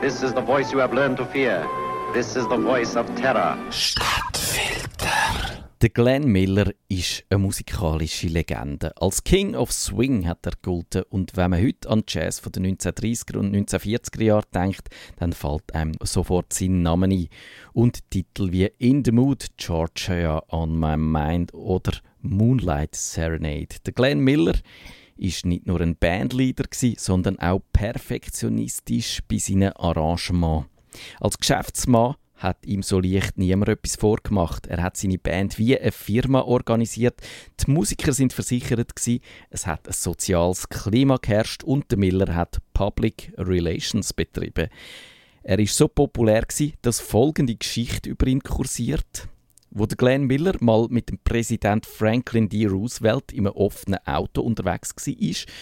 This is the voice you have learned to fear. This is the voice of terror. Stadtfilter. Der Glenn Miller ist eine musikalische Legende. Als King of Swing hat er gegolten und wenn man heute an Jazz von den 1930er und 1940er Jahren denkt, dann fällt einem sofort sein Name ein. Und Titel wie In the Mood, Georgia on My Mind oder Moonlight Serenade. Der Glenn Miller ist nicht nur ein Bandleader sondern auch perfektionistisch bei seinen Arrangements. Als Geschäftsmann hat ihm so leicht niemand etwas vorgemacht. Er hat seine Band wie eine Firma organisiert. Die Musiker sind versichert gewesen. Es hat ein soziales Klima geherrscht und der Miller hat Public Relations betrieben. Er ist so populär gewesen, dass folgende Geschichte über ihn kursiert. Wo der Glenn Miller mal mit dem Präsident Franklin D. Roosevelt in einem offenen Auto unterwegs war,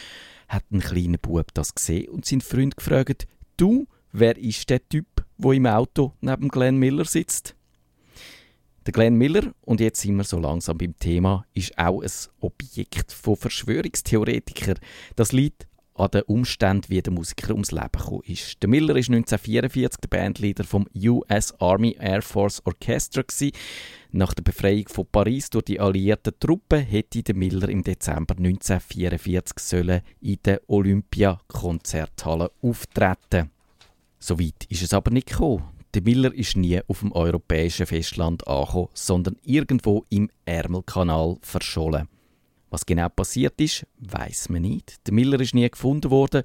hat ein kleiner Bub das gesehen und seinen Freund gefragt: Du, wer ist der Typ, wo im Auto neben Glenn Miller sitzt? Der Glenn Miller, und jetzt sind wir so langsam beim Thema, ist auch ein Objekt von Verschwörungstheoretikern. Das liegt an den Umständen, wie der Musiker ums Leben gekommen ist. Der Miller ist 1944 der Bandleader vom US Army Air Force Orchestra gewesen. Nach der Befreiung von Paris durch die alliierten Truppen hätte der Miller im Dezember 1944 sollen in der Olympia-Konzerthalle auftreten. So weit ist es aber nicht gekommen. Der Miller ist nie auf dem europäischen Festland angekommen, sondern irgendwo im Ärmelkanal verschollen. Was genau passiert ist, weiß man nicht. Der Miller ist nie gefunden worden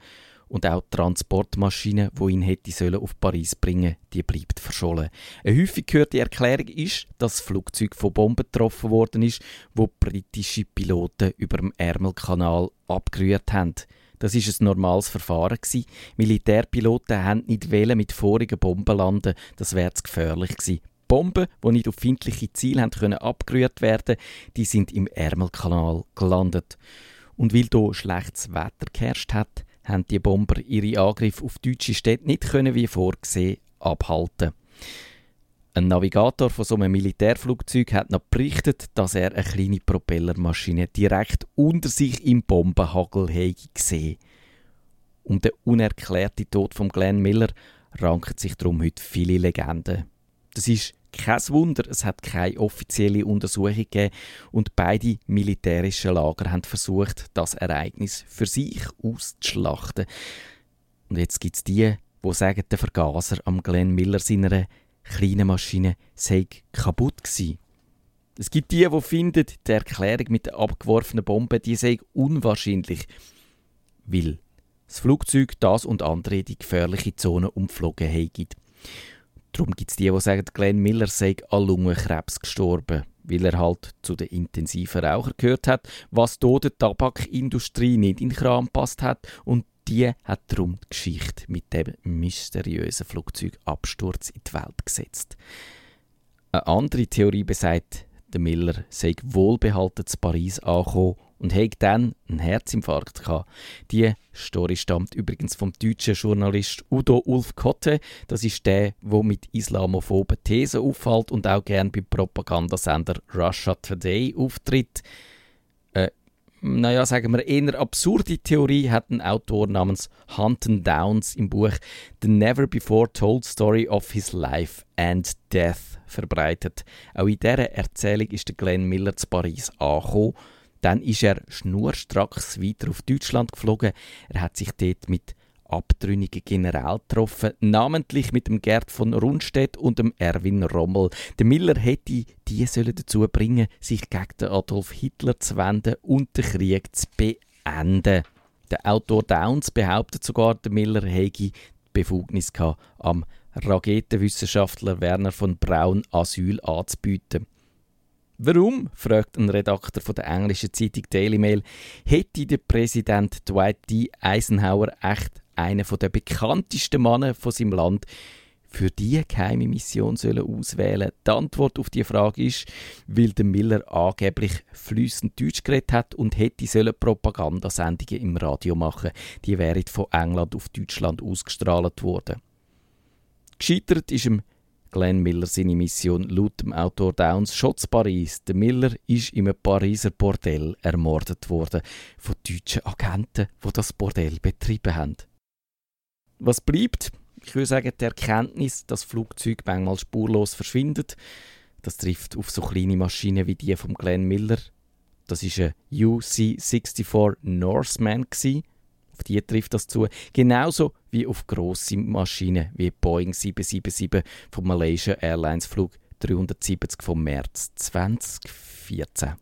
und auch die Transportmaschine, wo ihn hätte sollen auf Paris bringen, die bleibt verschollen. Eine häufig gehörte Erklärung ist, dass das Flugzeug von Bomben getroffen worden ist, wo britische Piloten über dem Ärmelkanal abgerührt haben. Das ist ein normales Verfahren. Militärpiloten haben nicht mit vorigen Bomben landen, das wäre gefährlich gewesen. Bomben, die nicht auf findliche Ziele können abgerührt werden, die sind im Ärmelkanal gelandet. Und weil hier schlechtes Wetter geherrscht hat, haben die Bomber ihre Angriffe auf deutsche Städte nicht können wie vorgesehen abhalten. Ein Navigator von so einem Militärflugzeug hat noch berichtet, dass er eine kleine Propellermaschine direkt unter sich im Bombenhagel gesehen. Um den unerklärten Tod von Glenn Miller ranken sich darum heute viele Legenden. Das ist kein Wunder, es hat keine offizielle Untersuchung gegeben und beide militärischen Lager haben versucht, das Ereignis für sich auszuschlachten. Und jetzt gibt es die, die sagen, der Vergaser am Glenn Miller seiner kleinen Maschine sei kaputt gewesen. Es gibt die, die finden, die Erklärung mit der abgeworfenen Bombe, die sei unwahrscheinlich, weil das Flugzeug das und andere die gefährliche Zone umflogen hat. Darum gibt es die, die sagen, Glenn Miller sei an Lungenkrebs gestorben, weil er halt zu den intensiven Rauchern gehört hat, was hier der Tabakindustrie nicht in den Kram passt hat und die hat darum die Geschichte mit dem mysteriösen Flugzeugabsturz in die Welt gesetzt. Eine andere Theorie besagt, der Miller sei wohlbehalten zu Paris angekommen und hat dann einen Herzinfarkt gehabt. Die Story stammt übrigens vom deutschen Journalist Udo Ulf Kotte. Das ist der, der mit islamophoben Thesen auffällt und auch gern beim Propagandasender Russia Today auftritt. Äh, naja, sagen wir, eher absurde Theorie hat ein Autor namens Hunton Downs im Buch The Never Before Told Story of His Life and Death verbreitet. Auch in dieser Erzählung ist der Glenn Miller zu Paris angekommen dann ist er schnurstracks weiter auf Deutschland geflogen. Er hat sich dort mit abtrünnigen General getroffen, namentlich mit dem Gerd von Rundstedt und dem Erwin Rommel. Der Miller hätte die sollen dazu bringen, sich gegen Adolf Hitler zu wenden und den Krieg zu beenden. Der Autor Downs behauptet sogar, der Miller hätte die Befugnis gehabt, am Raketenwissenschaftler Werner von Braun Asyl anzubieten. Warum, fragt ein Redakteur von der englischen Zeitung Daily Mail, hätte der Präsident Dwight D. Eisenhower echt einen der bekanntesten Männer von seinem Land für die geheime Mission sollen auswählen Die Antwort auf die Frage ist, weil der Miller angeblich flüssend Deutsch geredet hat und hätte sollen Propagandasendungen im Radio machen. Die wären von England auf Deutschland ausgestrahlt worden. Gescheitert ist ihm Glenn Miller seine Mission laut dem Autor Downs Schotz Paris. Der Miller ist einem Pariser Bordell ermordet worden von deutschen Agenten, die das Bordell betrieben haben. Was bleibt? Ich würde sagen, die Erkenntnis, dass Flugzeuge manchmal spurlos verschwinden, das trifft auf so kleine Maschinen wie die von Glenn Miller. Das ist ein UC-64 Norseman. Auf die trifft das zu. Genauso wie auf grosse Maschinen wie Boeing 777 vom Malaysia Airlines Flug 370 vom März 2014.